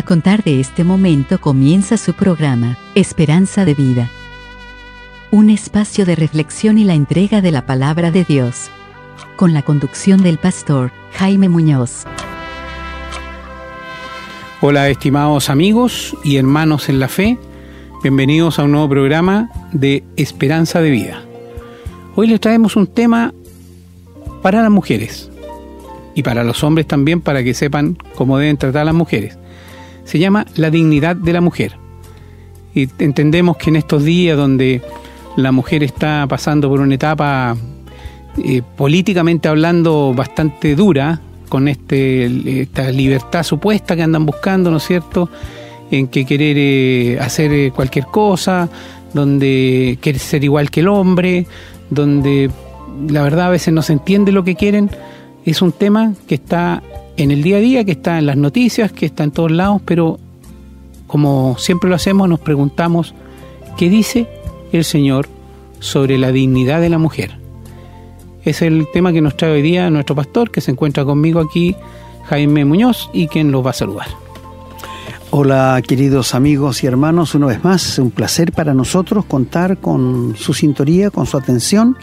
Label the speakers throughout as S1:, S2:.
S1: A contar de este momento comienza su programa, Esperanza de Vida. Un espacio de reflexión y la entrega de la palabra de Dios. Con la conducción del pastor Jaime Muñoz.
S2: Hola estimados amigos y hermanos en la fe, bienvenidos a un nuevo programa de Esperanza de Vida. Hoy les traemos un tema para las mujeres y para los hombres también para que sepan cómo deben tratar a las mujeres se llama La dignidad de la mujer. Y entendemos que en estos días donde la mujer está pasando por una etapa eh, políticamente hablando bastante dura, con este, esta libertad supuesta que andan buscando, ¿no es cierto?, en que querer eh, hacer eh, cualquier cosa, donde quiere ser igual que el hombre, donde la verdad a veces no se entiende lo que quieren, es un tema que está en el día a día, que está en las noticias, que está en todos lados, pero como siempre lo hacemos, nos preguntamos qué dice el Señor sobre la dignidad de la mujer. Es el tema que nos trae hoy día nuestro pastor, que se encuentra conmigo aquí, Jaime Muñoz, y quien los va a saludar.
S3: Hola queridos amigos y hermanos, una vez más, es un placer para nosotros contar con su sintonía, con su atención,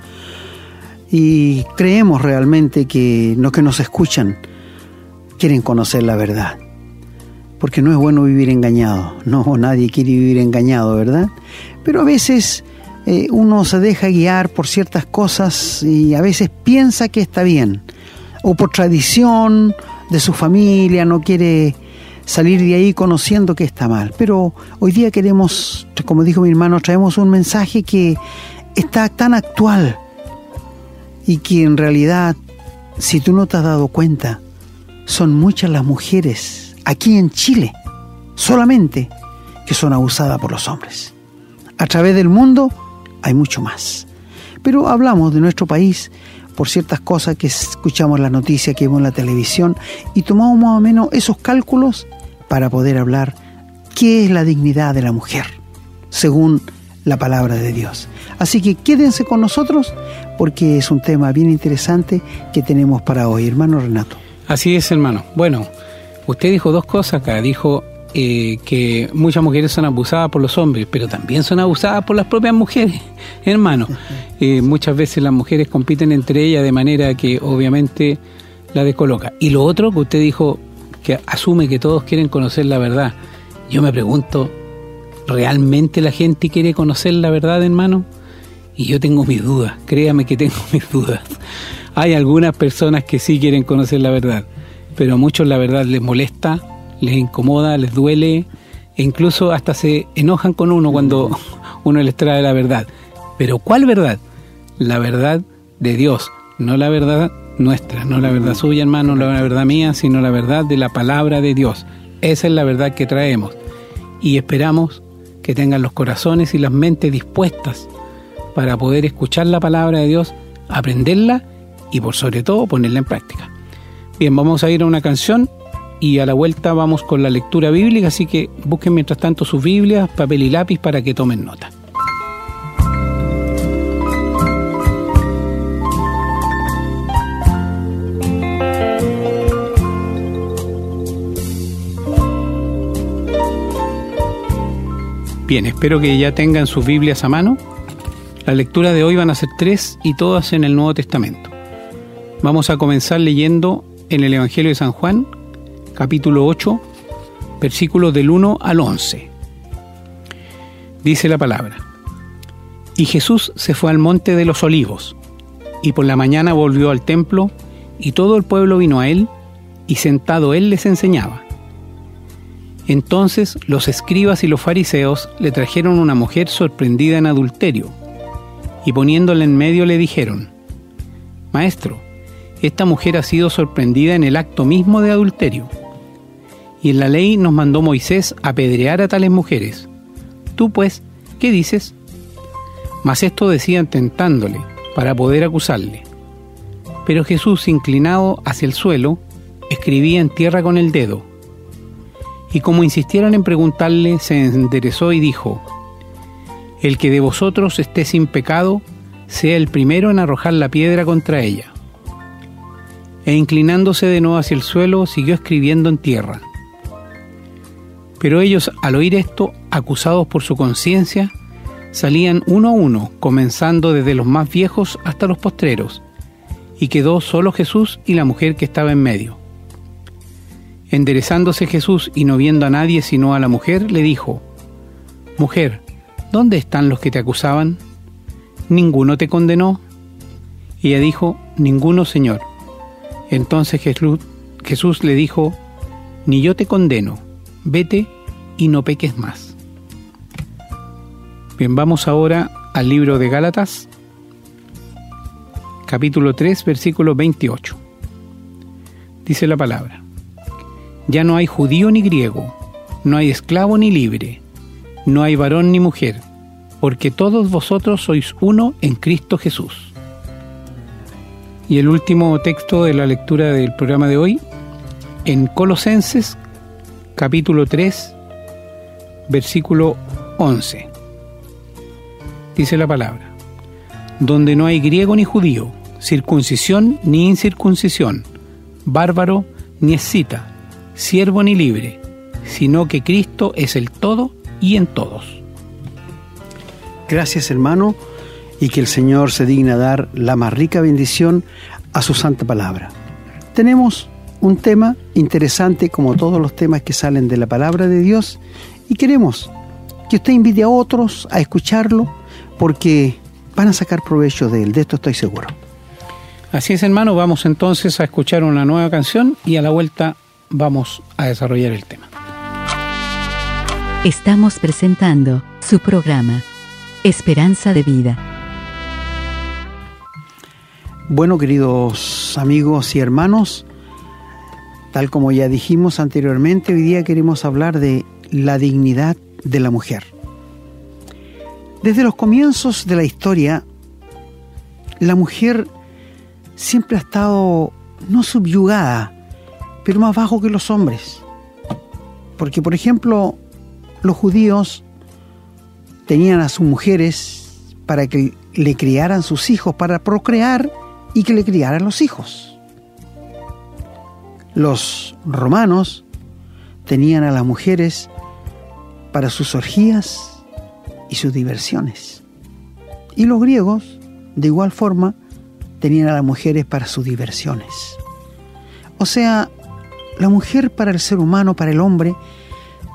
S3: y creemos realmente que los que nos escuchan, quieren conocer la verdad. Porque no es bueno vivir engañado. No, nadie quiere vivir engañado, ¿verdad? Pero a veces eh, uno se deja guiar por ciertas cosas y a veces piensa que está bien. O por tradición de su familia, no quiere salir de ahí conociendo que está mal. Pero hoy día queremos, como dijo mi hermano, traemos un mensaje que está tan actual y que en realidad, si tú no te has dado cuenta, son muchas las mujeres aquí en Chile, solamente, que son abusadas por los hombres. A través del mundo hay mucho más. Pero hablamos de nuestro país por ciertas cosas que escuchamos en la noticia, que vemos en la televisión, y tomamos más o menos esos cálculos para poder hablar qué es la dignidad de la mujer, según la palabra de Dios. Así que quédense con nosotros porque es un tema bien interesante que tenemos para hoy, hermano Renato.
S2: Así es, hermano. Bueno, usted dijo dos cosas acá. Dijo eh, que muchas mujeres son abusadas por los hombres, pero también son abusadas por las propias mujeres, hermano. Eh, muchas veces las mujeres compiten entre ellas de manera que obviamente la descoloca. Y lo otro que usted dijo, que asume que todos quieren conocer la verdad. Yo me pregunto, ¿realmente la gente quiere conocer la verdad, hermano? Y yo tengo mis dudas, créame que tengo mis dudas. Hay algunas personas que sí quieren conocer la verdad, pero a muchos la verdad les molesta, les incomoda, les duele e incluso hasta se enojan con uno cuando uno les trae la verdad. Pero ¿cuál verdad? La verdad de Dios, no la verdad nuestra, no la verdad suya, hermano, no la verdad mía, sino la verdad de la palabra de Dios. Esa es la verdad que traemos. Y esperamos que tengan los corazones y las mentes dispuestas para poder escuchar la palabra de Dios, aprenderla y por sobre todo ponerla en práctica. Bien, vamos a ir a una canción y a la vuelta vamos con la lectura bíblica, así que busquen mientras tanto sus Biblias, papel y lápiz para que tomen nota. Bien, espero que ya tengan sus Biblias a mano. La lectura de hoy van a ser tres y todas en el Nuevo Testamento. Vamos a comenzar leyendo en el Evangelio de San Juan, capítulo 8, versículos del 1 al 11. Dice la palabra. Y Jesús se fue al monte de los olivos, y por la mañana volvió al templo, y todo el pueblo vino a él, y sentado él les enseñaba. Entonces los escribas y los fariseos le trajeron una mujer sorprendida en adulterio, y poniéndola en medio le dijeron, Maestro, esta mujer ha sido sorprendida en el acto mismo de adulterio. Y en la ley nos mandó Moisés apedrear a tales mujeres. Tú pues, ¿qué dices? Mas esto decían tentándole, para poder acusarle. Pero Jesús, inclinado hacia el suelo, escribía en tierra con el dedo. Y como insistieron en preguntarle, se enderezó y dijo, El que de vosotros esté sin pecado, sea el primero en arrojar la piedra contra ella e inclinándose de nuevo hacia el suelo, siguió escribiendo en tierra. Pero ellos, al oír esto, acusados por su conciencia, salían uno a uno, comenzando desde los más viejos hasta los postreros, y quedó solo Jesús y la mujer que estaba en medio. Enderezándose Jesús y no viendo a nadie sino a la mujer, le dijo, Mujer, ¿dónde están los que te acusaban? ¿Ninguno te condenó? Y ella dijo, Ninguno, Señor. Entonces Jesús, le dijo, Ni yo te condeno, vete y no peques más. Bien, vamos ahora al libro de Gálatas, capítulo 3, versículo 28. Dice la palabra, ya no hay judío ni griego, no hay esclavo ni libre, no hay varón ni mujer, porque todos vosotros sois uno en Cristo Jesús. Y el último texto de la lectura del programa de hoy, en Colosenses capítulo 3, versículo 11. Dice la palabra, donde no hay griego ni judío, circuncisión ni incircuncisión, bárbaro ni escita, siervo ni libre, sino que Cristo es el todo y en todos.
S3: Gracias hermano y que el Señor se digna dar la más rica bendición a su santa palabra. Tenemos un tema interesante como todos los temas que salen de la palabra de Dios y queremos que usted invite a otros a escucharlo porque van a sacar provecho de él, de esto estoy seguro.
S2: Así es hermano, vamos entonces a escuchar una nueva canción y a la vuelta vamos a desarrollar el tema.
S1: Estamos presentando su programa, Esperanza de Vida.
S3: Bueno, queridos amigos y hermanos, Tal como ya dijimos anteriormente, hoy día queremos hablar de la dignidad de la mujer. Desde los comienzos de la historia, la mujer siempre ha estado no subyugada, pero más bajo que los hombres. Porque, por ejemplo, los judíos tenían a sus mujeres para que le criaran sus hijos, para procrear y que le criaran los hijos. Los romanos tenían a las mujeres para sus orgías y sus diversiones. Y los griegos, de igual forma, tenían a las mujeres para sus diversiones. O sea, la mujer para el ser humano, para el hombre,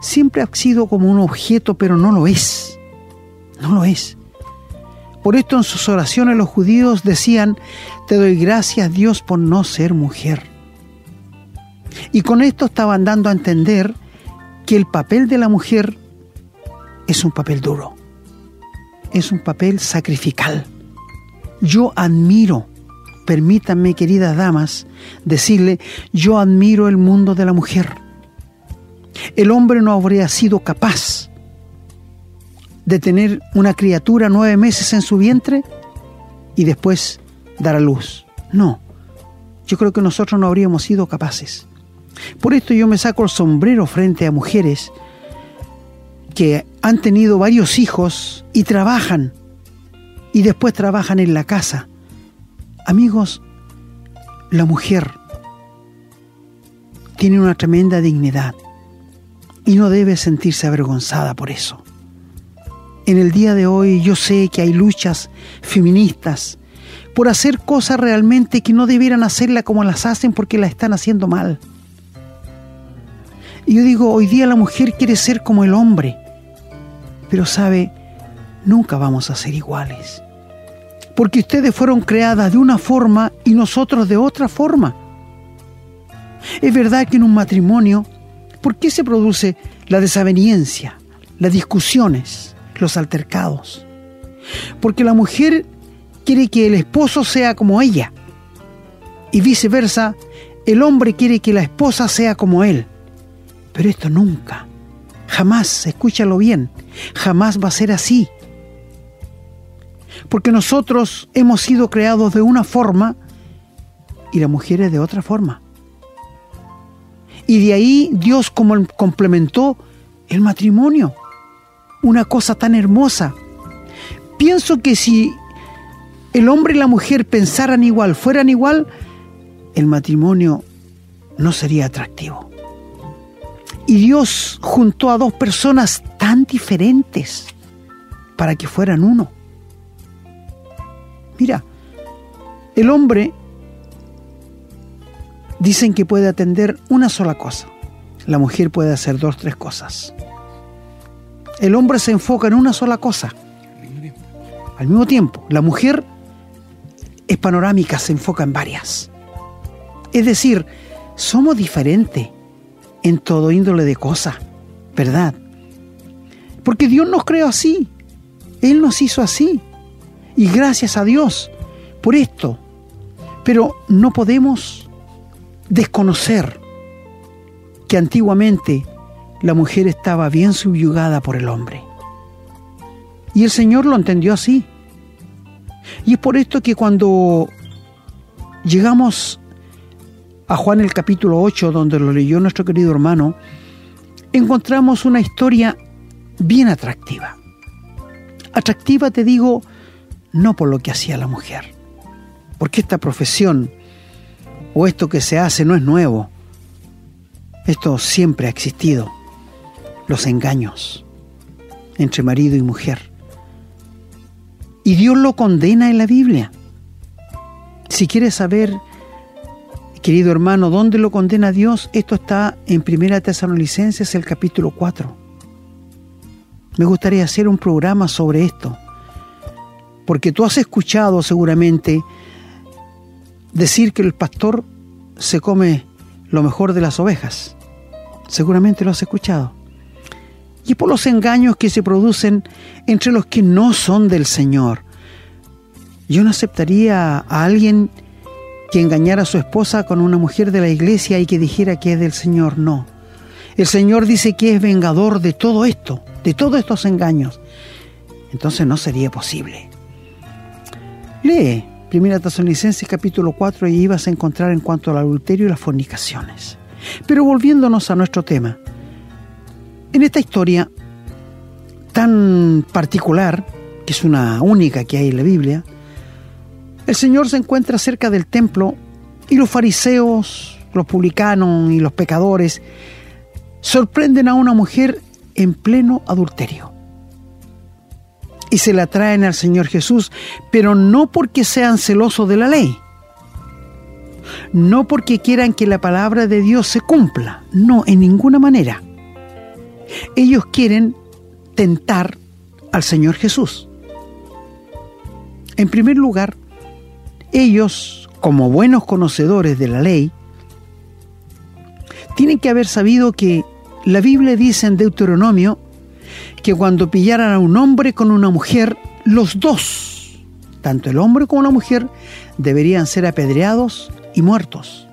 S3: siempre ha sido como un objeto, pero no lo es. No lo es. Por esto en sus oraciones los judíos decían, te doy gracias Dios por no ser mujer. Y con esto estaban dando a entender que el papel de la mujer es un papel duro, es un papel sacrificial. Yo admiro, permítanme queridas damas, decirle, yo admiro el mundo de la mujer. El hombre no habría sido capaz de tener una criatura nueve meses en su vientre y después dar a luz. No, yo creo que nosotros no habríamos sido capaces. Por esto yo me saco el sombrero frente a mujeres que han tenido varios hijos y trabajan y después trabajan en la casa. Amigos, la mujer tiene una tremenda dignidad y no debe sentirse avergonzada por eso. En el día de hoy yo sé que hay luchas feministas por hacer cosas realmente que no debieran hacerla como las hacen porque la están haciendo mal. Y yo digo, hoy día la mujer quiere ser como el hombre, pero sabe, nunca vamos a ser iguales. Porque ustedes fueron creadas de una forma y nosotros de otra forma. Es verdad que en un matrimonio, ¿por qué se produce la desaveniencia, las discusiones, los altercados? Porque la mujer quiere que el esposo sea como ella y viceversa, el hombre quiere que la esposa sea como él. Pero esto nunca, jamás, escúchalo bien, jamás va a ser así. Porque nosotros hemos sido creados de una forma y la mujer es de otra forma. Y de ahí Dios como complementó el matrimonio. Una cosa tan hermosa. Pienso que si el hombre y la mujer pensaran igual, fueran igual, el matrimonio no sería atractivo. Y Dios juntó a dos personas tan diferentes para que fueran uno. Mira, el hombre dicen que puede atender una sola cosa. La mujer puede hacer dos, tres cosas. El hombre se enfoca en una sola cosa. Al mismo tiempo, la mujer es panorámica, se enfoca en varias. Es decir, somos diferentes en todo índole de cosas, ¿verdad? Porque Dios nos creó así. Él nos hizo así. Y gracias a Dios por esto. Pero no podemos desconocer que antiguamente la mujer estaba bien subyugada por el hombre. Y el Señor lo entendió así. Y es por esto que cuando llegamos a Juan el capítulo 8, donde lo leyó nuestro querido hermano, encontramos una historia bien atractiva. Atractiva, te digo, no por lo que hacía la mujer, porque esta profesión o esto que se hace no es nuevo. Esto siempre ha existido. Los engaños entre marido y mujer. Y Dios lo condena en la Biblia. Si quieres saber, querido hermano, dónde lo condena Dios, esto está en Primera Tesalonicenses, el capítulo 4. Me gustaría hacer un programa sobre esto, porque tú has escuchado seguramente decir que el pastor se come lo mejor de las ovejas. Seguramente lo has escuchado. Y por los engaños que se producen entre los que no son del Señor. Yo no aceptaría a alguien que engañara a su esposa con una mujer de la iglesia y que dijera que es del Señor. No. El Señor dice que es vengador de todo esto, de todos estos engaños. Entonces no sería posible. Lee Primera Tesalonicenses capítulo 4 y ibas a encontrar en cuanto al adulterio y las fornicaciones. Pero volviéndonos a nuestro tema, en esta historia tan particular, que es una única que hay en la Biblia, el Señor se encuentra cerca del templo y los fariseos, los publicanos y los pecadores sorprenden a una mujer en pleno adulterio y se la traen al Señor Jesús, pero no porque sean celosos de la ley, no porque quieran que la palabra de Dios se cumpla, no, en ninguna manera. Ellos quieren tentar al Señor Jesús. En primer lugar, ellos, como buenos conocedores de la ley, tienen que haber sabido que la Biblia dice en Deuteronomio que cuando pillaran a un hombre con una mujer, los dos, tanto el hombre como la mujer, deberían ser apedreados y muertos.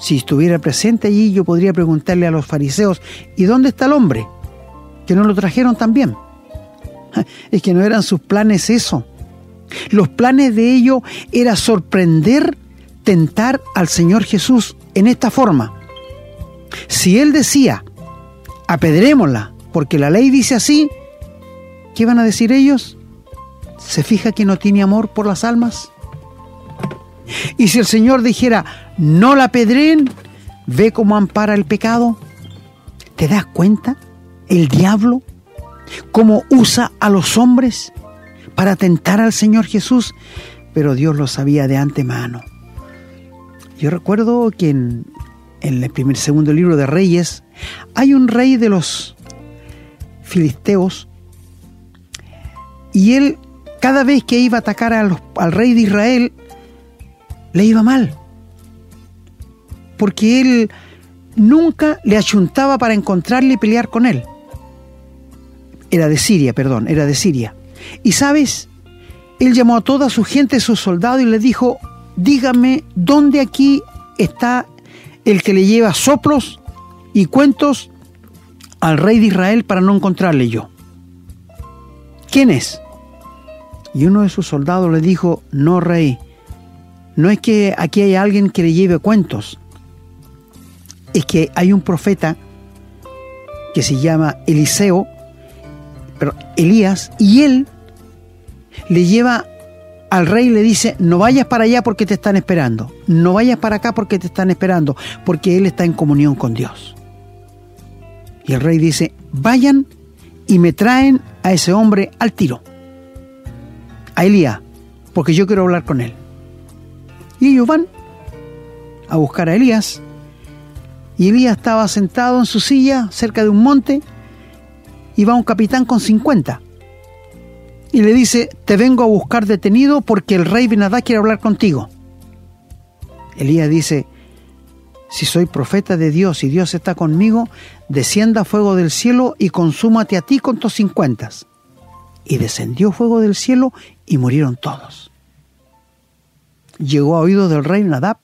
S3: Si estuviera presente allí, yo podría preguntarle a los fariseos, ¿y dónde está el hombre? Que no lo trajeron también. Es que no eran sus planes eso. Los planes de ellos era sorprender, tentar al Señor Jesús en esta forma. Si Él decía, apedrémosla, porque la ley dice así, ¿qué van a decir ellos? ¿Se fija que no tiene amor por las almas? Y si el Señor dijera, no la pedren, ve cómo ampara el pecado, ¿te das cuenta? El diablo, cómo usa a los hombres para tentar al Señor Jesús, pero Dios lo sabía de antemano. Yo recuerdo que en, el primer segundo libro de Reyes hay un rey de los filisteos, y él cada vez que iba a atacar al rey de Israel, le iba mal, porque él nunca le achuntaba para encontrarle y pelear con él. Era de Siria, perdón, era de Siria. Y sabes, él llamó a toda su gente, sus soldados, y le dijo, dígame dónde aquí está el que le lleva soplos y cuentos al rey de Israel para no encontrarle yo. ¿Quién es? Y uno de sus soldados le dijo, no rey, no es que aquí haya alguien que le lleve cuentos, es que hay un profeta que se llama Eliseo, pero Elías, y él le lleva al rey y le dice, no vayas para allá porque te están esperando, no vayas para acá porque te están esperando, porque él está en comunión con Dios. Y el rey dice, vayan y me traen a ese hombre al tiro, a Elías, porque yo quiero hablar con él. Y ellos van a buscar a Elías. Y Elías estaba sentado en su silla cerca de un monte y va un capitán con 50. Y le dice, te vengo a buscar detenido porque el rey Benadá quiere hablar contigo. Elías dice, si soy profeta de Dios y Dios está conmigo, descienda fuego del cielo y consúmate a ti con tus cincuentas. Y descendió fuego del cielo y murieron todos. Llegó a oídos del rey Nadab,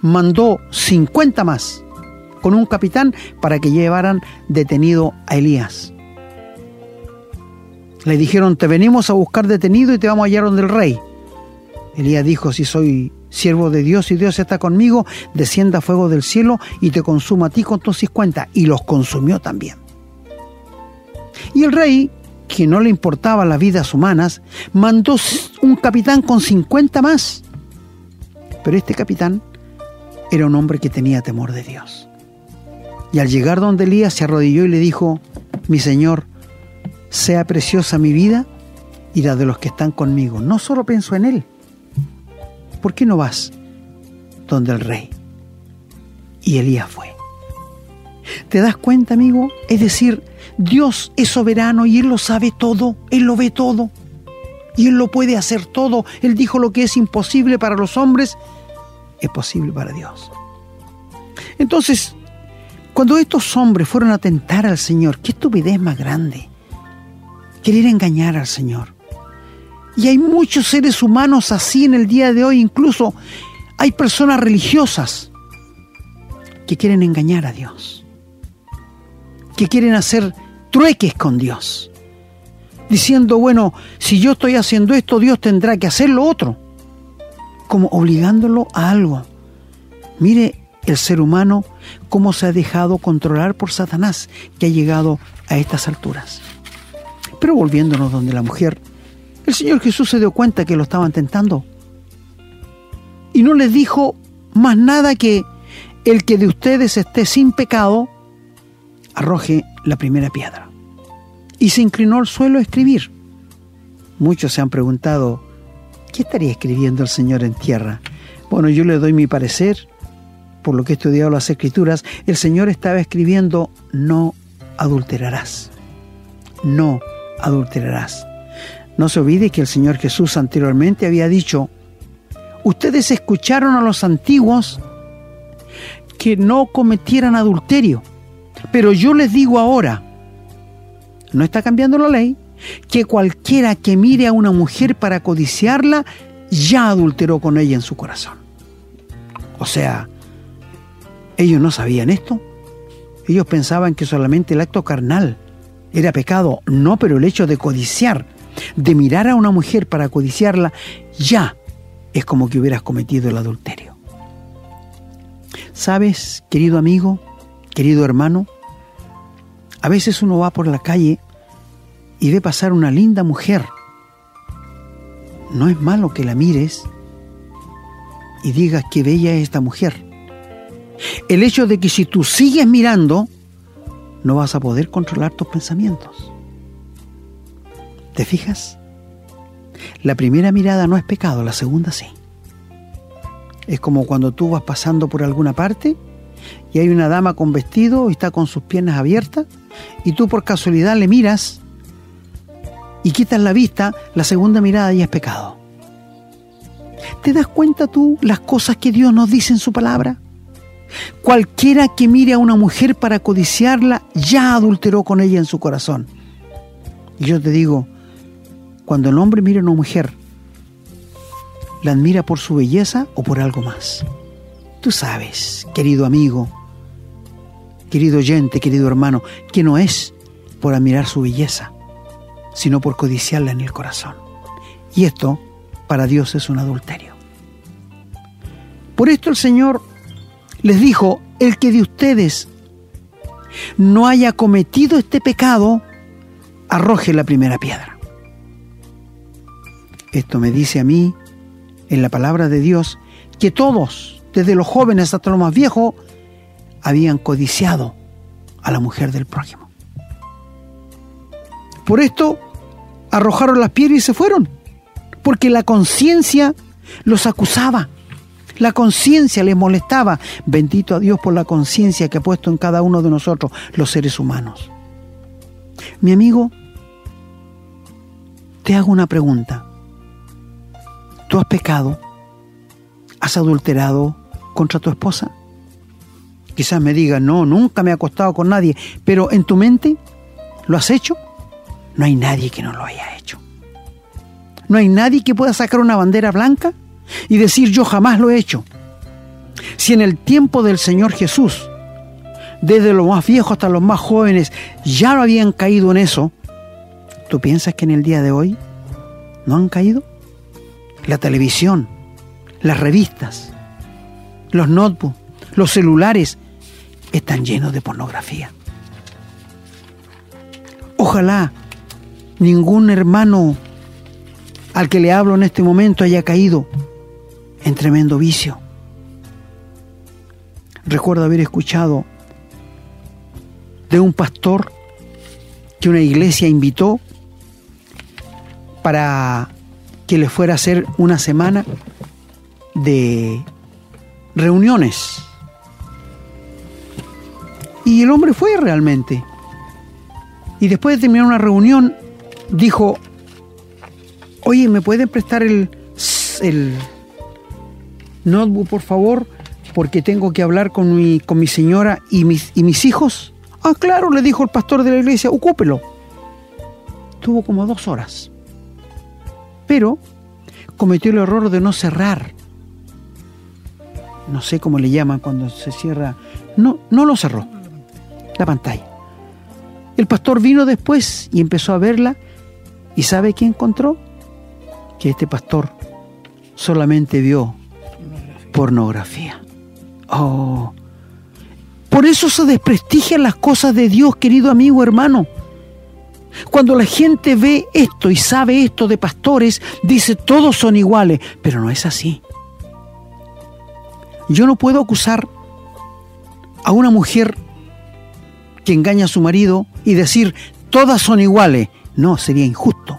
S3: mandó cincuenta más con un capitán para que llevaran detenido a Elías. Le dijeron, te venimos a buscar detenido y te vamos a hallar donde el rey. Elías dijo, si soy siervo de Dios y Dios está conmigo, descienda fuego del cielo y te consuma a ti con tus cincuenta. Y los consumió también. Y el rey, que no le importaba las vidas humanas, mandó un capitán con cincuenta más. Pero este capitán era un hombre que tenía temor de Dios. Y al llegar donde Elías se arrodilló y le dijo, mi Señor, sea preciosa mi vida y la de los que están conmigo. No solo pienso en él, ¿por qué no vas donde el rey? Y Elías fue. ¿Te das cuenta, amigo? Es decir, Dios es soberano y Él lo sabe todo, Él lo ve todo y Él lo puede hacer todo. Él dijo lo que es imposible para los hombres, es posible para Dios. Entonces, cuando estos hombres fueron a tentar al Señor, qué estupidez más grande, querer engañar al Señor. Y hay muchos seres humanos así en el día de hoy, incluso hay personas religiosas que quieren engañar a Dios, que quieren hacer trueques con Dios, diciendo, bueno, si yo estoy haciendo esto, Dios tendrá que hacer lo otro, como obligándolo a algo. Mire el ser humano cómo se ha dejado controlar por Satanás, que ha llegado a estas alturas. Pero volviéndonos donde la mujer, el Señor Jesús se dio cuenta que lo estaban tentando. Y no les dijo más nada que el que de ustedes esté sin pecado, arroje la primera piedra. Y se inclinó al suelo a escribir. Muchos se han preguntado, ¿qué estaría escribiendo el Señor en tierra? Bueno, yo le doy mi parecer, por lo que he estudiado las escrituras, el Señor estaba escribiendo, no adulterarás, no adulterarás. No se olvide que el Señor Jesús anteriormente había dicho, ustedes escucharon a los antiguos que no cometieran adulterio, pero yo les digo ahora, no está cambiando la ley, que cualquiera que mire a una mujer para codiciarla, ya adulteró con ella en su corazón. O sea, ellos no sabían esto. Ellos pensaban que solamente el acto carnal era pecado. No, pero el hecho de codiciar, de mirar a una mujer para codiciarla, ya es como que hubieras cometido el adulterio. ¿Sabes, querido amigo, querido hermano? A veces uno va por la calle y ve pasar una linda mujer. No es malo que la mires y digas qué bella es esta mujer. El hecho de que si tú sigues mirando, no vas a poder controlar tus pensamientos. ¿Te fijas? La primera mirada no es pecado, la segunda sí. Es como cuando tú vas pasando por alguna parte y hay una dama con vestido y está con sus piernas abiertas y tú por casualidad le miras y quitas la vista, la segunda mirada ya es pecado. ¿Te das cuenta tú las cosas que Dios nos dice en su palabra? Cualquiera que mire a una mujer para codiciarla ya adulteró con ella en su corazón. Y yo te digo, cuando el hombre mira a una mujer, ¿la admira por su belleza o por algo más? Tú sabes, querido amigo, querido oyente, querido hermano, que no es por admirar su belleza, sino por codiciarla en el corazón. Y esto para Dios es un adulterio. Por esto el Señor les dijo, el que de ustedes no haya cometido este pecado, arroje la primera piedra. Esto me dice a mí, en la palabra de Dios, que todos, desde los jóvenes hasta los más viejos, habían codiciado a la mujer del prójimo. Por esto arrojaron las piedras y se fueron, porque la conciencia los acusaba. La conciencia les molestaba. Bendito a Dios por la conciencia que ha puesto en cada uno de nosotros, los seres humanos. Mi amigo, te hago una pregunta. ¿Tú has pecado? ¿Has adulterado contra tu esposa? Quizás me digas, no, nunca me he acostado con nadie, pero en tu mente, ¿lo has hecho? No hay nadie que no lo haya hecho. No hay nadie que pueda sacar una bandera blanca y decir yo jamás lo he hecho. Si en el tiempo del Señor Jesús, desde los más viejos hasta los más jóvenes, ya no habían caído en eso, ¿tú piensas que en el día de hoy no han caído? La televisión, las revistas, los notebooks, los celulares están llenos de pornografía. Ojalá ningún hermano al que le hablo en este momento haya caído en tremendo vicio. Recuerdo haber escuchado de un pastor que una iglesia invitó para que le fuera a hacer una semana de reuniones. Y el hombre fue realmente. Y después de terminar una reunión, dijo, oye, ¿me pueden prestar el, el notebook, por favor? Porque tengo que hablar con mi, con mi señora y mis, y mis hijos. Ah, claro, le dijo el pastor de la iglesia, ocúpelo. Tuvo como dos horas. Pero cometió el error de no cerrar. No sé cómo le llaman cuando se cierra. No, no lo cerró. La pantalla. El pastor vino después y empezó a verla. ¿Y sabe qué encontró? Que este pastor solamente vio pornografía. Oh. Por eso se desprestigian las cosas de Dios, querido amigo hermano. Cuando la gente ve esto y sabe esto de pastores, dice todos son iguales, pero no es así. Yo no puedo acusar a una mujer que engaña a su marido y decir todas son iguales. No, sería injusto.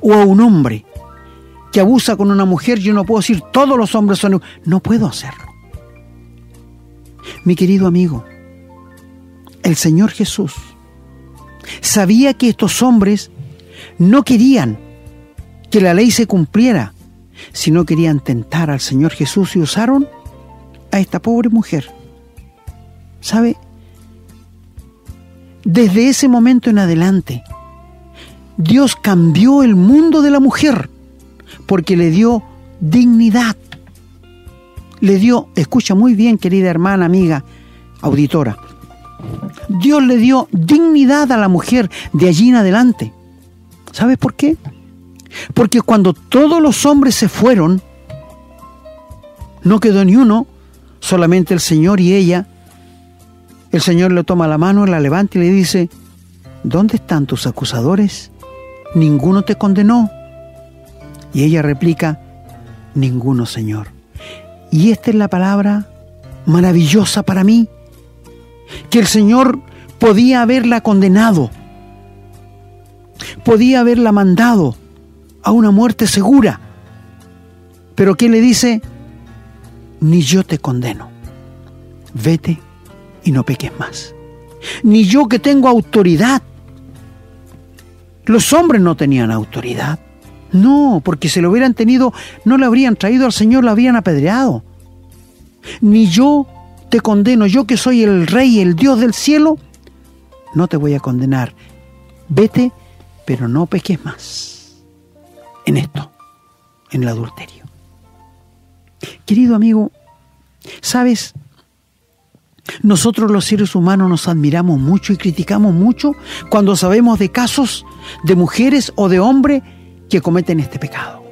S3: O a un hombre que abusa con una mujer, yo no puedo decir todos los hombres son. No puedo hacerlo. Mi querido amigo, el Señor Jesús sabía que estos hombres no querían que la ley se cumpliera, sino querían tentar al Señor Jesús y usaron a esta pobre mujer. ¿Sabe? Desde ese momento en adelante, Dios cambió el mundo de la mujer porque le dio dignidad. Le dio, escucha muy bien querida hermana, amiga, auditora, Dios le dio dignidad a la mujer de allí en adelante. ¿Sabes por qué? Porque cuando todos los hombres se fueron, no quedó ni uno, solamente el Señor y ella. El Señor le toma la mano, la levanta y le dice, ¿dónde están tus acusadores? Ninguno te condenó. Y ella replica, ninguno, Señor. Y esta es la palabra maravillosa para mí, que el Señor podía haberla condenado, podía haberla mandado a una muerte segura, pero ¿qué le dice? Ni yo te condeno, vete y no peques más. Ni yo que tengo autoridad. Los hombres no tenían autoridad. No, porque si lo hubieran tenido, no le habrían traído al Señor, lo habrían apedreado. Ni yo te condeno, yo que soy el rey, el Dios del cielo, no te voy a condenar. Vete, pero no peques más en esto, en el adulterio. Querido amigo, ¿sabes? Nosotros los seres humanos nos admiramos mucho y criticamos mucho cuando sabemos de casos de mujeres o de hombres que cometen este pecado.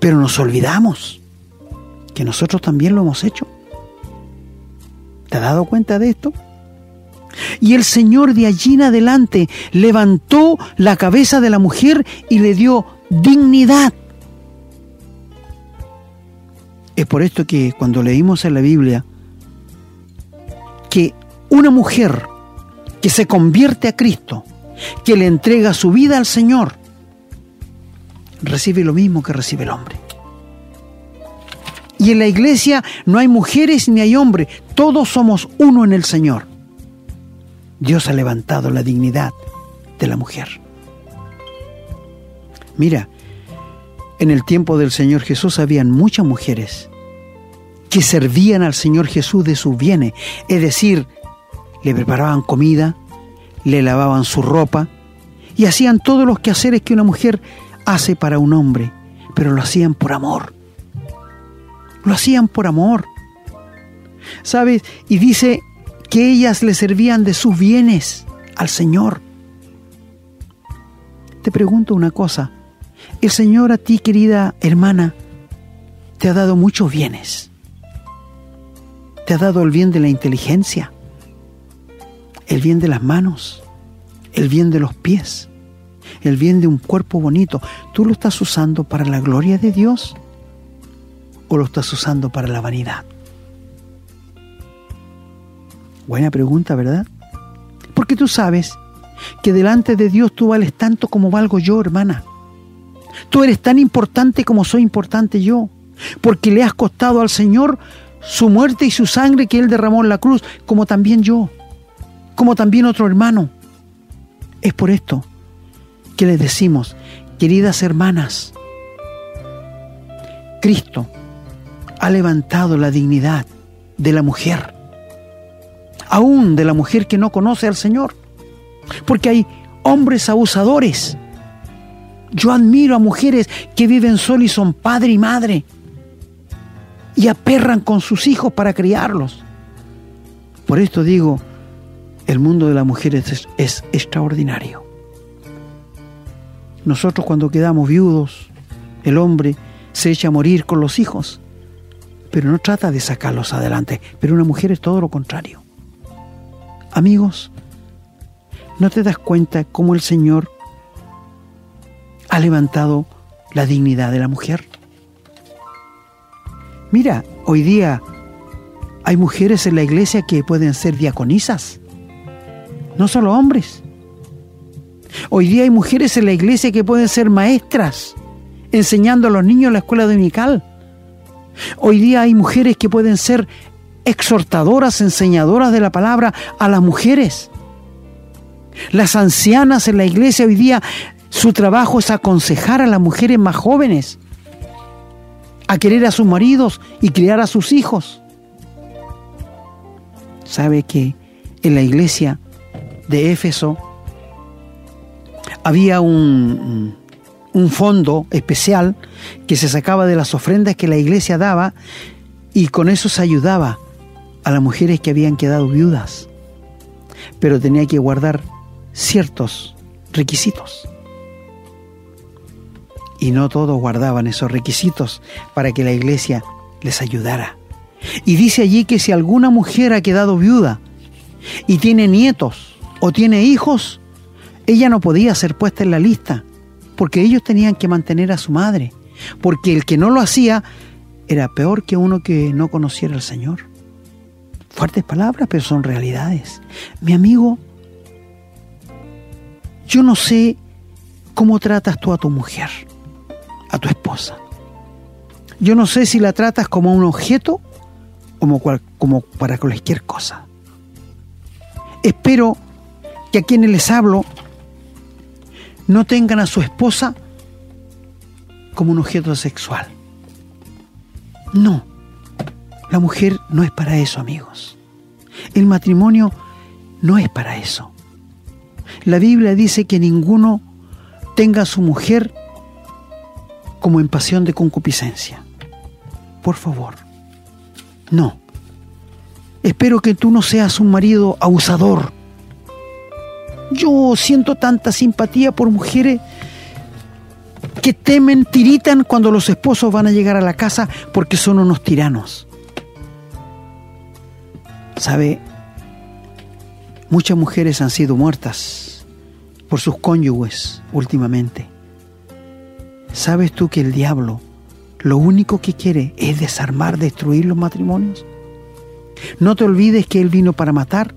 S3: Pero nos olvidamos que nosotros también lo hemos hecho. ¿Te has dado cuenta de esto? Y el Señor de allí en adelante levantó la cabeza de la mujer y le dio dignidad. Es por esto que cuando leímos en la Biblia que una mujer que se convierte a Cristo, que le entrega su vida al Señor, recibe lo mismo que recibe el hombre. Y en la iglesia no hay mujeres ni hay hombres, todos somos uno en el Señor. Dios ha levantado la dignidad de la mujer. Mira, en el tiempo del Señor Jesús habían muchas mujeres que servían al Señor Jesús de sus bienes, es decir, le preparaban comida, le lavaban su ropa y hacían todos los quehaceres que una mujer hace para un hombre, pero lo hacían por amor. Lo hacían por amor. ¿Sabes? Y dice que ellas le servían de sus bienes al Señor. Te pregunto una cosa. El Señor a ti, querida hermana, te ha dado muchos bienes. Te ha dado el bien de la inteligencia, el bien de las manos, el bien de los pies, el bien de un cuerpo bonito. ¿Tú lo estás usando para la gloria de Dios o lo estás usando para la vanidad? Buena pregunta, ¿verdad? Porque tú sabes que delante de Dios tú vales tanto como valgo yo, hermana. Tú eres tan importante como soy importante yo, porque le has costado al Señor su muerte y su sangre que Él derramó en la cruz, como también yo, como también otro hermano. Es por esto que les decimos, queridas hermanas, Cristo ha levantado la dignidad de la mujer aún de la mujer que no conoce al Señor. Porque hay hombres abusadores. Yo admiro a mujeres que viven solas y son padre y madre y aperran con sus hijos para criarlos. Por esto digo, el mundo de las mujeres es, es extraordinario. Nosotros cuando quedamos viudos, el hombre se echa a morir con los hijos, pero no trata de sacarlos adelante. Pero una mujer es todo lo contrario. Amigos, ¿no te das cuenta cómo el Señor ha levantado la dignidad de la mujer? Mira, hoy día hay mujeres en la iglesia que pueden ser diaconisas, no solo hombres. Hoy día hay mujeres en la iglesia que pueden ser maestras, enseñando a los niños en la escuela dominical. Hoy día hay mujeres que pueden ser exhortadoras, enseñadoras de la palabra a las mujeres. Las ancianas en la iglesia hoy día, su trabajo es aconsejar a las mujeres más jóvenes a querer a sus maridos y criar a sus hijos. ¿Sabe que en la iglesia de Éfeso había un, un fondo especial que se sacaba de las ofrendas que la iglesia daba y con eso se ayudaba a las mujeres que habían quedado viudas, pero tenía que guardar ciertos requisitos. Y no todos guardaban esos requisitos para que la iglesia les ayudara. Y dice allí que si alguna mujer ha quedado viuda y tiene nietos o tiene hijos, ella no podía ser puesta en la lista, porque ellos tenían que mantener a su madre, porque el que no lo hacía era peor que uno que no conociera al Señor. Fuertes palabras, pero son realidades. Mi amigo, yo no sé cómo tratas tú a tu mujer, a tu esposa. Yo no sé si la tratas como un objeto como, como para cualquier cosa. Espero que a quienes les hablo no tengan a su esposa como un objeto sexual. No, la mujer no es para eso, amigos. El matrimonio no es para eso. La Biblia dice que ninguno tenga a su mujer como en pasión de concupiscencia. Por favor, no. Espero que tú no seas un marido abusador. Yo siento tanta simpatía por mujeres que temen, tiritan cuando los esposos van a llegar a la casa porque son unos tiranos. ¿Sabe? Muchas mujeres han sido muertas por sus cónyuges últimamente. ¿Sabes tú que el diablo lo único que quiere es desarmar, destruir los matrimonios? No te olvides que Él vino para matar,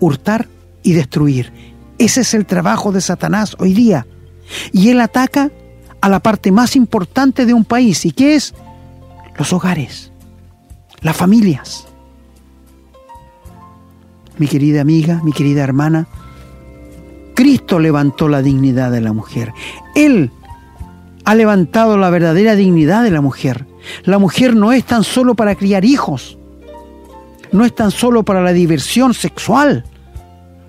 S3: hurtar y destruir. Ese es el trabajo de Satanás hoy día. Y él ataca a la parte más importante de un país. ¿Y qué es? Los hogares, las familias. Mi querida amiga, mi querida hermana, Cristo levantó la dignidad de la mujer. Él ha levantado la verdadera dignidad de la mujer. La mujer no es tan solo para criar hijos, no es tan solo para la diversión sexual,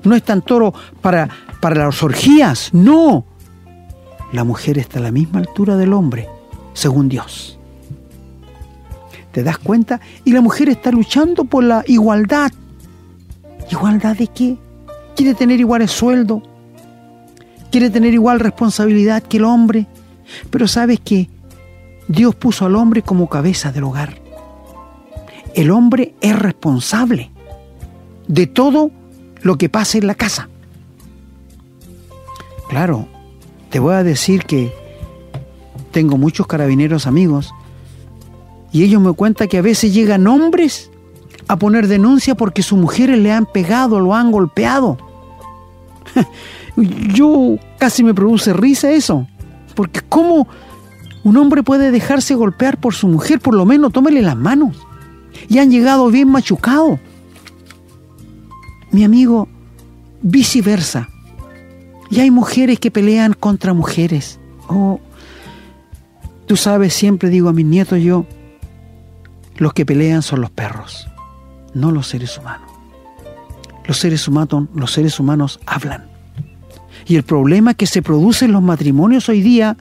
S3: no es tan solo para, para las orgías, no. La mujer está a la misma altura del hombre, según Dios. ¿Te das cuenta? Y la mujer está luchando por la igualdad. ¿Igualdad de qué? Quiere tener iguales sueldo, quiere tener igual responsabilidad que el hombre, pero sabes que Dios puso al hombre como cabeza del hogar. El hombre es responsable de todo lo que pasa en la casa. Claro, te voy a decir que tengo muchos carabineros amigos y ellos me cuentan que a veces llegan hombres a poner denuncia porque sus mujeres le han pegado, lo han golpeado. Yo casi me produce risa eso, porque ¿cómo un hombre puede dejarse golpear por su mujer? Por lo menos tómele las manos. Y han llegado bien machucados. Mi amigo, viceversa. Y hay mujeres que pelean contra mujeres. Oh, tú sabes, siempre digo a mis nietos yo, los que pelean son los perros, no los seres humanos. Los seres humanos, los seres humanos hablan. Y el problema que se produce en los matrimonios hoy día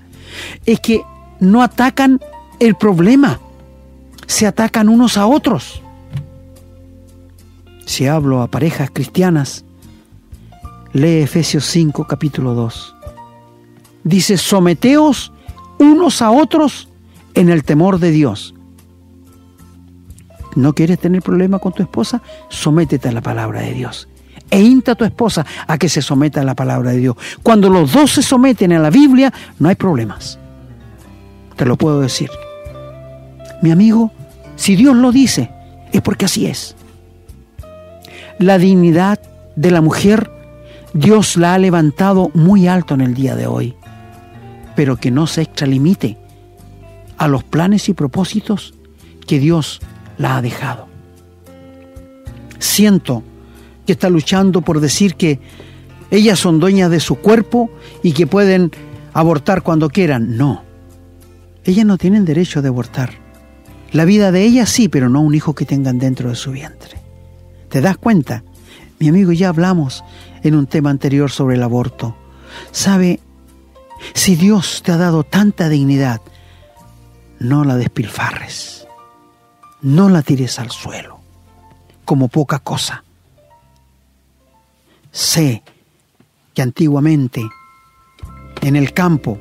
S3: es que no atacan el problema, se atacan unos a otros. Si hablo a parejas cristianas, lee Efesios 5, capítulo 2. Dice, someteos unos a otros en el temor de Dios. ¿No quieres tener problema con tu esposa? Sométete a la palabra de Dios e insta a tu esposa a que se someta a la palabra de Dios. Cuando los dos se someten a la Biblia, no hay problemas. Te lo puedo decir. Mi amigo, si Dios lo dice, es porque así es. La dignidad de la mujer, Dios la ha levantado muy alto en el día de hoy, pero que no se extralimite a los planes y propósitos que Dios la ha dejado. Siento que está luchando por decir que ellas son dueñas de su cuerpo y que pueden abortar cuando quieran. No, ellas no tienen derecho de abortar. La vida de ellas sí, pero no un hijo que tengan dentro de su vientre. ¿Te das cuenta? Mi amigo, ya hablamos en un tema anterior sobre el aborto. ¿Sabe? Si Dios te ha dado tanta dignidad, no la despilfarres. No la tires al suelo como poca cosa. Sé que antiguamente en el campo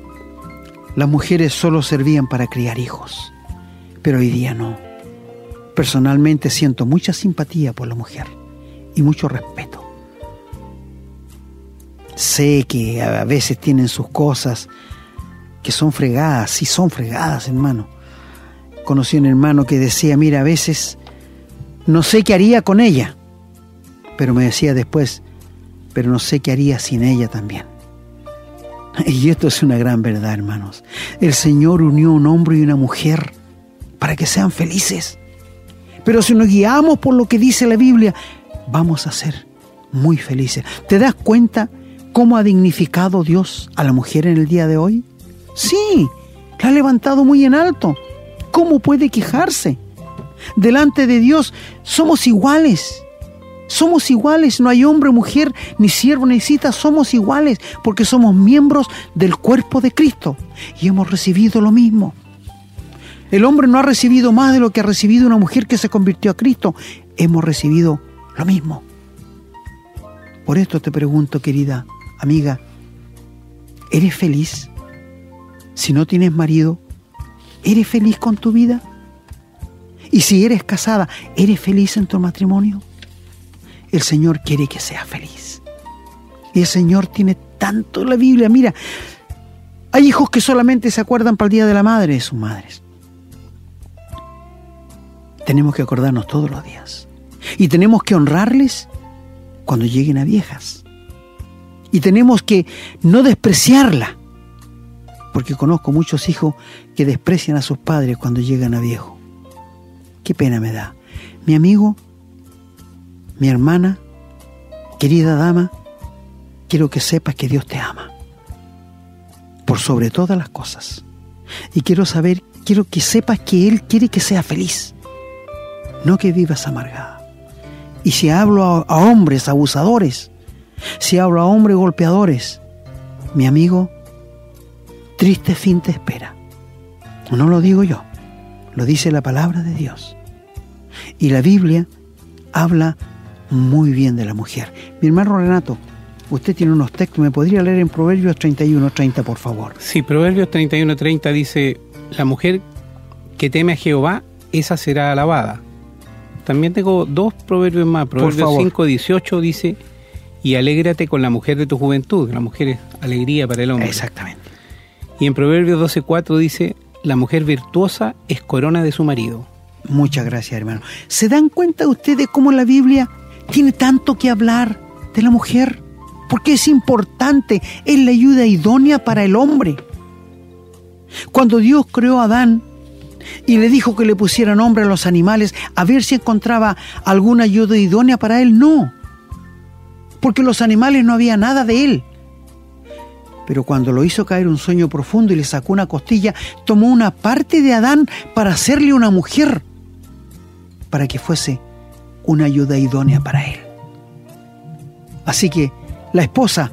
S3: las mujeres solo servían para criar hijos, pero hoy día no. Personalmente siento mucha simpatía por la mujer y mucho respeto. Sé que a veces tienen sus cosas que son fregadas, sí son fregadas, hermano. Conocí a un hermano que decía, mira, a veces no sé qué haría con ella, pero me decía después, pero no sé qué haría sin ella también. Y esto es una gran verdad, hermanos. El Señor unió un hombre y una mujer para que sean felices. Pero si nos guiamos por lo que dice la Biblia, vamos a ser muy felices. ¿Te das cuenta cómo ha dignificado Dios a la mujer en el día de hoy? Sí, la ha levantado muy en alto. ¿Cómo puede quejarse? Delante de Dios somos iguales. Somos iguales, no hay hombre, mujer, ni siervo, ni cita, somos iguales porque somos miembros del cuerpo de Cristo y hemos recibido lo mismo. El hombre no ha recibido más de lo que ha recibido una mujer que se convirtió a Cristo. Hemos recibido lo mismo. Por esto te pregunto, querida amiga, ¿eres feliz? Si no tienes marido, ¿eres feliz con tu vida? Y si eres casada, ¿eres feliz en tu matrimonio? el Señor quiere que sea feliz. Y el Señor tiene tanto la Biblia. Mira, hay hijos que solamente se acuerdan para el Día de la Madre de sus madres. Tenemos que acordarnos todos los días. Y tenemos que honrarles cuando lleguen a viejas. Y tenemos que no despreciarla. Porque conozco muchos hijos que desprecian a sus padres cuando llegan a viejo. Qué pena me da. Mi amigo, mi hermana, querida dama, quiero que sepas que Dios te ama. Por sobre todas las cosas. Y quiero saber, quiero que sepas que Él quiere que seas feliz. No que vivas amargada. Y si hablo a, hombres abusadores, si hablo a hombres golpeadores, mi amigo, triste fin te espera. No lo digo yo, lo dice la palabra de Dios. Y la Biblia habla muy bien de la mujer. Mi hermano Renato, usted tiene unos textos, ¿me podría leer en Proverbios 31, 30, por favor?
S2: Sí, Proverbios 31, 30 dice, la mujer que teme a Jehová, esa será alabada. También tengo dos proverbios más. Proverbios 5, 18 dice, y alégrate con la mujer de tu juventud. La mujer es alegría para el hombre.
S3: Exactamente.
S2: Y en Proverbios 12, 4 dice, la mujer virtuosa es corona de su marido.
S3: Muchas gracias, hermano. ¿Se dan cuenta ustedes cómo la Biblia tiene tanto que hablar de la mujer? Porque es importante, es la ayuda idónea para el hombre. Cuando Dios creó a Adán y le dijo que le pusiera nombre a los animales, a ver si encontraba alguna ayuda idónea para él, no. Porque los animales no había nada de él. Pero cuando lo hizo caer un sueño profundo y le sacó una costilla, tomó una parte de Adán para hacerle una mujer, para que fuese una ayuda idónea para él. Así que la esposa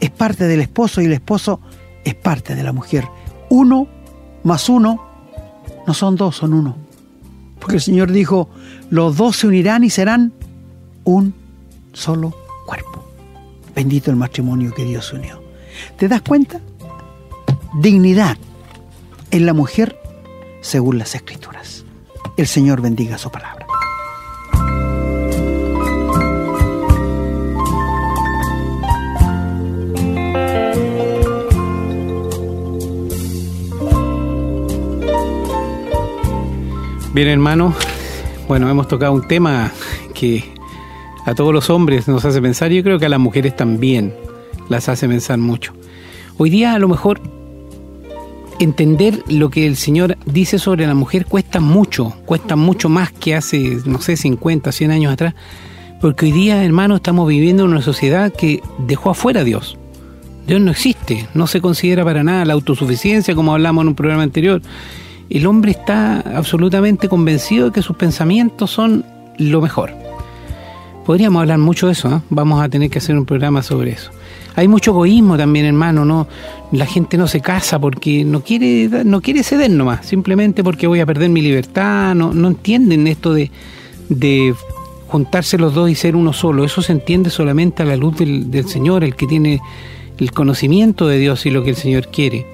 S3: es parte del esposo y el esposo es parte de la mujer. Uno más uno no son dos, son uno. Porque el Señor dijo, los dos se unirán y serán un solo cuerpo. Bendito el matrimonio que Dios unió. ¿Te das cuenta? Dignidad en la mujer según las escrituras. El Señor bendiga su palabra.
S2: Bien, hermano, bueno, hemos tocado un tema que a todos los hombres nos hace pensar, yo creo que a las mujeres también las hace pensar mucho. Hoy día a lo mejor entender lo que el Señor dice sobre la mujer cuesta mucho, cuesta mucho más que hace, no sé, 50, 100 años atrás, porque hoy día, hermano, estamos viviendo en una sociedad que dejó afuera a Dios. Dios no existe, no se considera para nada la autosuficiencia, como hablamos en un programa anterior. El hombre está absolutamente convencido de que sus pensamientos son lo mejor. Podríamos hablar mucho de eso, ¿eh? vamos a tener que hacer un programa sobre eso. Hay mucho egoísmo también, hermano, ¿no? La gente no se casa porque no quiere, no quiere ceder nomás, simplemente porque voy a perder mi libertad, no, no entienden esto de, de juntarse los dos y ser uno solo. Eso se entiende solamente a la luz del, del Señor, el que tiene el conocimiento de Dios y lo que el Señor quiere.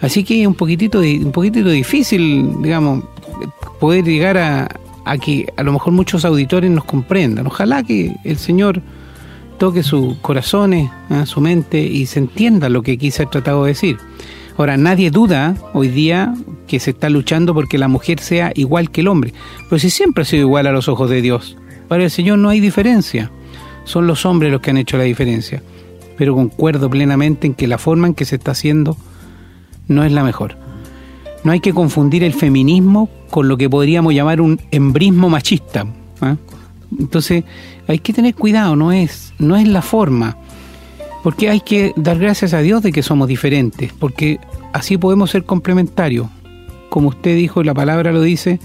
S2: Así que es un poquitito, un poquitito difícil, digamos, poder llegar a, que a lo mejor muchos auditores nos comprendan. Ojalá que el Señor toque sus corazones, ¿eh? su mente y se entienda lo que quise tratado de decir. Ahora, nadie duda hoy día que se está luchando porque la mujer sea igual que el hombre, pero si siempre ha sido igual a los ojos de Dios. Para el Señor no hay diferencia, son los hombres los que han hecho la diferencia. Pero concuerdo plenamente en que la forma en que se está haciendo no es la mejor. No hay que confundir el feminismo con lo que podríamos llamar un embrismo machista. ¿eh? Entonces hay que tener cuidado, no es, no es la forma, porque hay que dar gracias a Dios de que somos diferentes, porque así podemos ser complementarios. Como usted dijo, la palabra lo dice,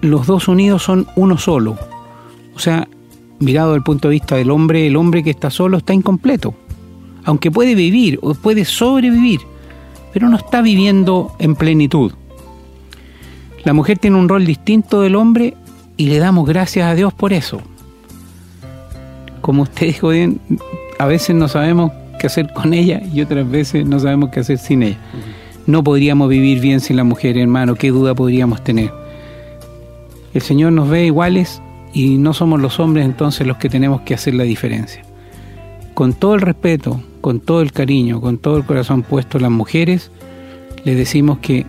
S2: los dos unidos son uno solo. O sea, mirado desde el punto de vista del hombre, el hombre que está solo está incompleto. Aunque puede vivir o puede sobrevivir, pero no está viviendo en plenitud. La mujer tiene un rol distinto del hombre y le damos gracias a Dios por eso. Como usted dijo bien, a veces no sabemos qué hacer con ella y otras veces no sabemos qué hacer sin ella. No podríamos vivir bien sin la mujer, hermano, qué duda podríamos tener. El Señor nos ve iguales y no somos los hombres entonces los que tenemos que hacer la diferencia. Con todo el respeto, con todo el cariño, con todo el corazón puesto las mujeres, le decimos que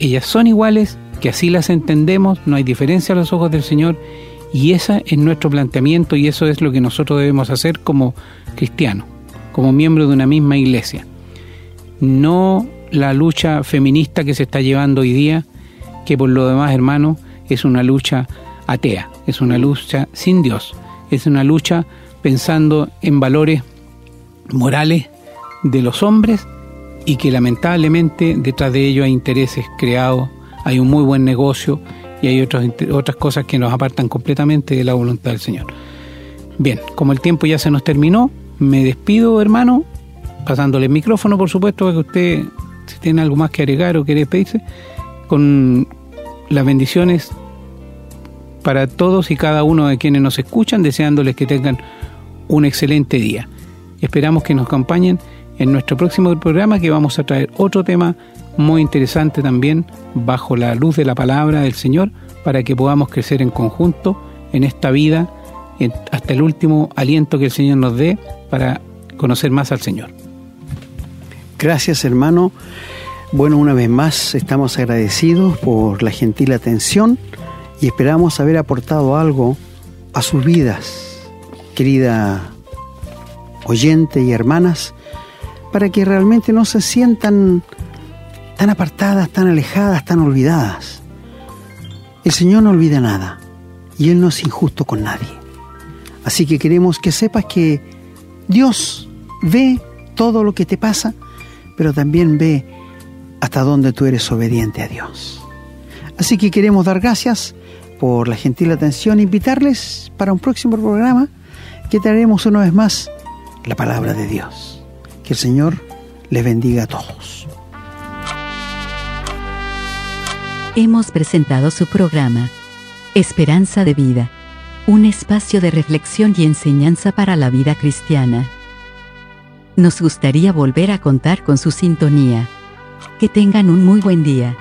S2: ellas son iguales, que así las entendemos, no hay diferencia a los ojos del Señor Y ese es nuestro planteamiento y eso es lo que nosotros debemos hacer como cristianos, como miembros de una misma iglesia. No la lucha feminista que se está llevando hoy día, que por lo demás, hermanos, es una lucha atea, es una lucha sin Dios, es una lucha pensando en valores morales de los hombres y que lamentablemente detrás de ello hay intereses creados, hay un muy buen negocio y hay otras, otras cosas que nos apartan completamente de la voluntad del Señor. Bien, como el tiempo ya se nos terminó, me despido, hermano, pasándole el micrófono, por supuesto, para que usted, si tiene algo más que agregar o quiere despedirse, con las bendiciones para todos y cada uno de quienes nos escuchan, deseándoles que tengan un excelente día. Esperamos que nos acompañen en nuestro próximo programa que vamos a traer otro tema muy interesante también bajo la luz de la palabra del Señor para que podamos crecer en conjunto en esta vida hasta el último aliento que el Señor nos dé para conocer más al Señor.
S3: Gracias hermano. Bueno, una vez más estamos agradecidos por la gentil atención y esperamos haber aportado algo a sus vidas, querida oyente y hermanas, para que realmente no se sientan tan apartadas, tan alejadas, tan olvidadas. El Señor no olvida nada y Él no es injusto con nadie. Así que queremos que sepas que Dios ve todo lo que te pasa, pero también ve hasta dónde tú eres obediente a Dios. Así que queremos dar gracias por la gentil atención e invitarles para un próximo programa que traeremos una vez más la palabra de Dios. Que el Señor les bendiga a todos.
S1: Hemos presentado su programa, Esperanza de Vida, un espacio de reflexión y enseñanza para la vida cristiana. Nos gustaría volver a contar con su sintonía. Que tengan un muy buen día.